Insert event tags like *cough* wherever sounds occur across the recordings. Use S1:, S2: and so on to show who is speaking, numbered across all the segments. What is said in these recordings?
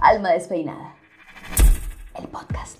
S1: Alma Despeinada. El podcast.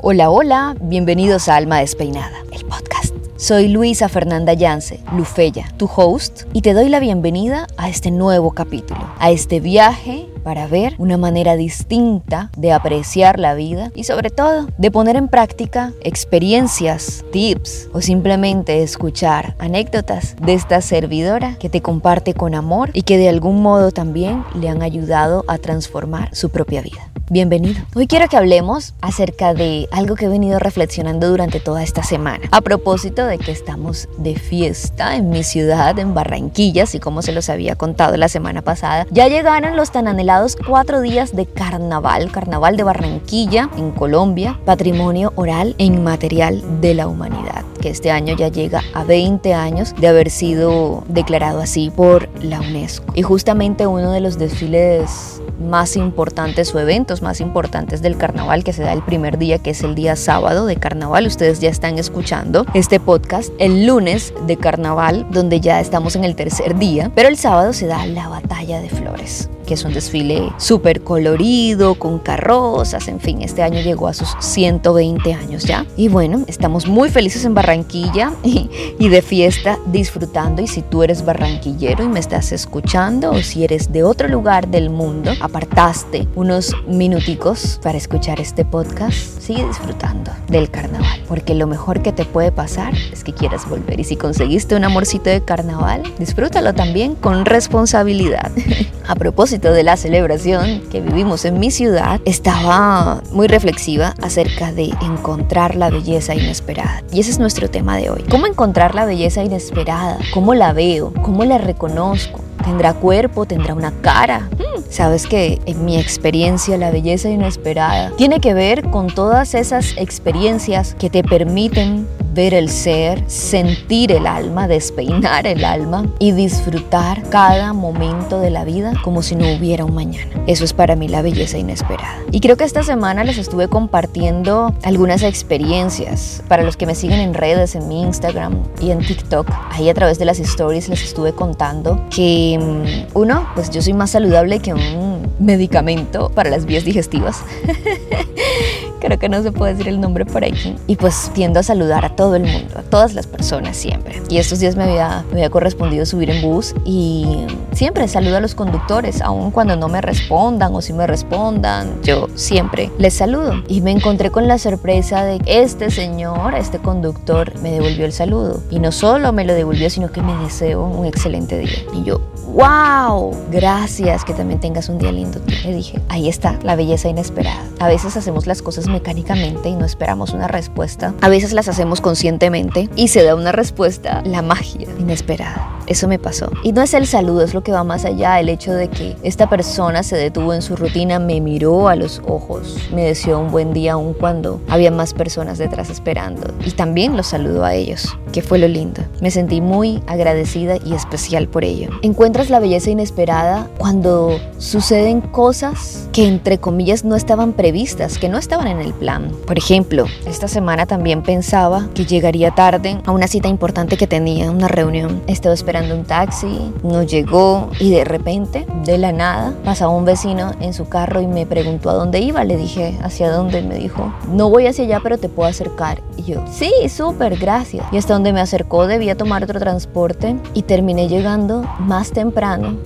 S2: Hola, hola, bienvenidos a Alma Despeinada, el podcast. Soy Luisa Fernanda Yance, Lufeya, tu host, y te doy la bienvenida a este nuevo capítulo, a este viaje para ver una manera distinta de apreciar la vida y sobre todo de poner en práctica experiencias, tips o simplemente escuchar anécdotas de esta servidora que te comparte con amor y que de algún modo también le han ayudado a transformar su propia vida. Bienvenido. Hoy quiero que hablemos acerca de algo que he venido reflexionando durante toda esta semana. A propósito de que estamos de fiesta en mi ciudad, en Barranquilla, así como se los había contado la semana pasada, ya llegaron los tan anhelados cuatro días de carnaval, carnaval de Barranquilla en Colombia, patrimonio oral e inmaterial de la humanidad, que este año ya llega a 20 años de haber sido declarado así por la UNESCO. Y justamente uno de los desfiles más importantes o eventos más importantes del carnaval que se da el primer día, que es el día sábado de carnaval. Ustedes ya están escuchando este podcast el lunes de carnaval, donde ya estamos en el tercer día, pero el sábado se da la batalla de flores que es un desfile súper colorido, con carrozas, en fin, este año llegó a sus 120 años ya. Y bueno, estamos muy felices en Barranquilla *laughs* y, de fiesta disfrutando. Y si tú eres barranquillero y me estás escuchando, o si eres de otro lugar del mundo, apartaste unos minuticos para escuchar este podcast, sigue disfrutando del carnaval, porque lo mejor que te puede pasar es que quieras volver. Y si conseguiste un amorcito de carnaval, disfrútalo también con responsabilidad. *laughs* a propósito, de la celebración que vivimos en mi ciudad, estaba muy reflexiva acerca de encontrar la belleza inesperada. Y ese es nuestro tema de hoy. ¿Cómo encontrar la belleza inesperada? ¿Cómo la veo? ¿Cómo la reconozco? ¿Tendrá cuerpo? ¿Tendrá una cara? Hmm, Sabes que en mi experiencia la belleza inesperada tiene que ver con todas esas experiencias que te permiten ver el ser, sentir el alma, despeinar el alma y disfrutar cada momento de la vida como si no hubiera un mañana. Eso es para mí la belleza inesperada. Y creo que esta semana les estuve compartiendo algunas experiencias. Para los que me siguen en redes, en mi Instagram y en TikTok, ahí a través de las stories les estuve contando que mm, uno, pues yo soy más saludable que un medicamento para las vías digestivas. *laughs* Creo que no se puede decir el nombre por aquí. Y pues tiendo a saludar a todo el mundo, a todas las personas siempre. Y estos días me había, me había correspondido subir en bus y siempre saludo a los conductores, aun cuando no me respondan o si me respondan, yo siempre les saludo. Y me encontré con la sorpresa de que este señor, este conductor, me devolvió el saludo. Y no solo me lo devolvió, sino que me deseó un excelente día. Y yo, wow, gracias, que también tengas un día lindo. Le dije, ahí está la belleza inesperada. A veces hacemos las cosas mecánicamente y no esperamos una respuesta. A veces las hacemos conscientemente y se da una respuesta, la magia inesperada. Eso me pasó. Y no es el saludo, es lo que va más allá, el hecho de que esta persona se detuvo en su rutina, me miró a los ojos, me deseó un buen día aun cuando había más personas detrás esperando. Y también los saludo a ellos, que fue lo lindo. Me sentí muy agradecida y especial por ello. Encuentras la belleza inesperada cuando suceden cosas que entre comillas no estaban previstas, que no estaban en el plan. Por ejemplo, esta semana también pensaba que llegaría tarde a una cita importante que tenía, una reunión. Estaba esperando un taxi, no llegó y de repente, de la nada, pasaba un vecino en su carro y me preguntó a dónde iba. Le dije, ¿hacia dónde? Me dijo, no voy hacia allá, pero te puedo acercar. Y yo, sí, súper, gracias. Y hasta donde me acercó debía tomar otro transporte y terminé llegando más temprano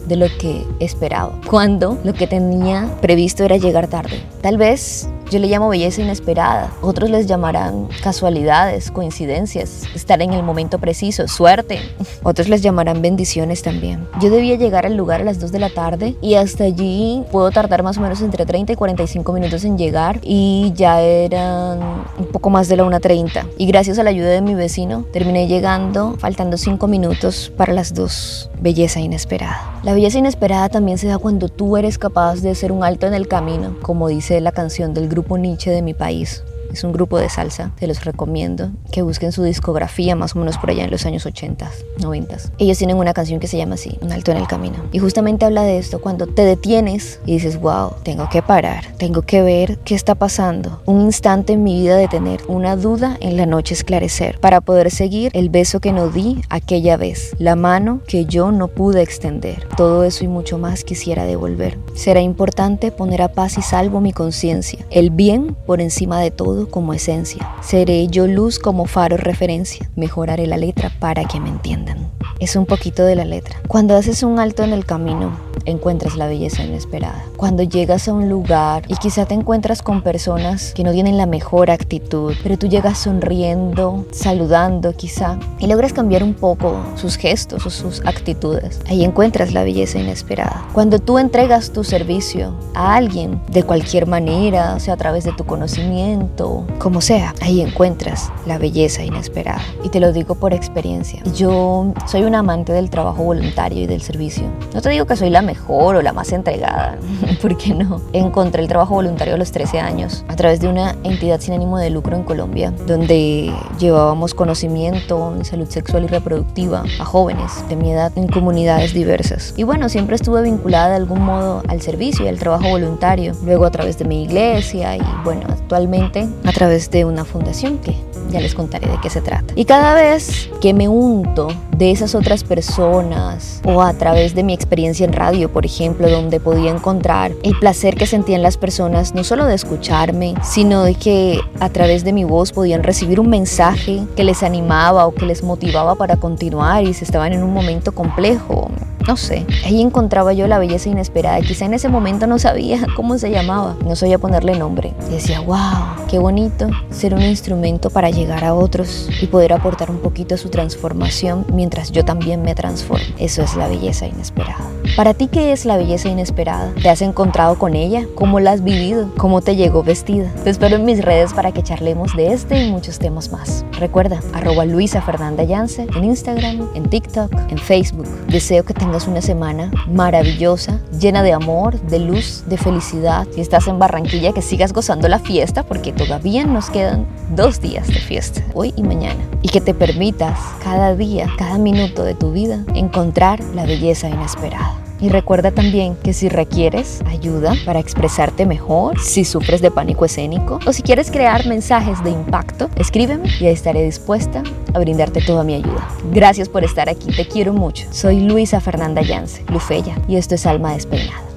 S2: de lo que esperaba. Cuando lo que tenía previsto era llegar tarde. Tal vez Yo le llamo belleza inesperada. Otros les llamarán casualidades, coincidencias, estar en el momento preciso, suerte. Otros les llamarán bendiciones también. Yo debía llegar al lugar a las 2 de la tarde y hasta allí puedo tardar más o menos entre 30 y 45 minutos en llegar y ya eran un poco más de la 1.30. Y gracias a la ayuda de mi vecino terminé llegando faltando 5 minutos para las 2. Belleza inesperada. La belleza inesperada también se da cuando tú eres capaz de hacer un alto en el camino, como dice la canción del grupo Nietzsche de mi país. Es un grupo de salsa, te los recomiendo que busquen su discografía más o menos por allá en los años 80, 90. Ellos tienen una canción que se llama así, Un alto en el camino. Y justamente habla de esto, cuando te detienes y dices, wow, tengo que parar, tengo que ver qué está pasando. Un instante en mi vida de tener una duda en la noche esclarecer, para poder seguir el beso que no di aquella vez, la mano que yo no pude extender. Todo eso y mucho más quisiera devolver. Será importante poner a paz y salvo mi conciencia, el bien por encima de todo como esencia. Seré yo luz como faro referencia. Mejoraré la letra para que me entiendan. Es un poquito de la letra. Cuando haces un alto en el camino, encuentras la belleza inesperada. Cuando llegas a un lugar y quizá te encuentras con personas que no tienen la mejor actitud, pero tú llegas sonriendo, saludando quizá, y logras cambiar un poco sus gestos o sus actitudes, ahí encuentras la belleza inesperada. Cuando tú entregas tu servicio a alguien de cualquier manera, sea a través de tu conocimiento, como sea, ahí encuentras la belleza inesperada. Y te lo digo por experiencia. Yo soy un amante del trabajo voluntario y del servicio. No te digo que soy la mejor o la más entregada, *laughs* ¿por qué no? Encontré el trabajo voluntario a los 13 años a través de una entidad sin ánimo de lucro en Colombia, donde llevábamos conocimiento en salud sexual y reproductiva a jóvenes de mi edad en comunidades diversas. Y bueno, siempre estuve vinculada de algún modo al servicio y al trabajo voluntario, luego a través de mi iglesia y bueno, actualmente a través de una fundación que ya les contaré de qué se trata. Y cada vez que me unto de esas otras personas o a través de mi experiencia en radio, por ejemplo, donde podía encontrar el placer que sentían las personas, no solo de escucharme, sino de que a través de mi voz podían recibir un mensaje que les animaba o que les motivaba para continuar y si estaban en un momento complejo no sé, ahí encontraba yo la belleza inesperada. Quizá en ese momento no sabía cómo se llamaba, no sabía ponerle nombre. Decía, wow, qué bonito ser un instrumento para llegar a otros y poder aportar un poquito a su transformación mientras yo también me transformo. Eso es la belleza inesperada. Para ti, ¿qué es la belleza inesperada? ¿Te has encontrado con ella? ¿Cómo la has vivido? ¿Cómo te llegó vestida? Te espero en mis redes para que charlemos de este y muchos temas más. Recuerda, arroba Luisa Fernanda Yance en Instagram, en TikTok, en Facebook. Deseo que tengas una semana maravillosa, llena de amor, de luz, de felicidad. Si estás en Barranquilla, que sigas gozando la fiesta porque todavía nos quedan dos días de fiesta, hoy y mañana. Y que te permitas cada día, cada minuto de tu vida, encontrar la belleza inesperada. Y recuerda también que si requieres ayuda para expresarte mejor, si sufres de pánico escénico o si quieres crear mensajes de impacto, escríbeme y estaré dispuesta a brindarte toda mi ayuda. Gracias por estar aquí, te quiero mucho. Soy Luisa Fernanda Yance, Lufeya, y esto es Alma Despeinada.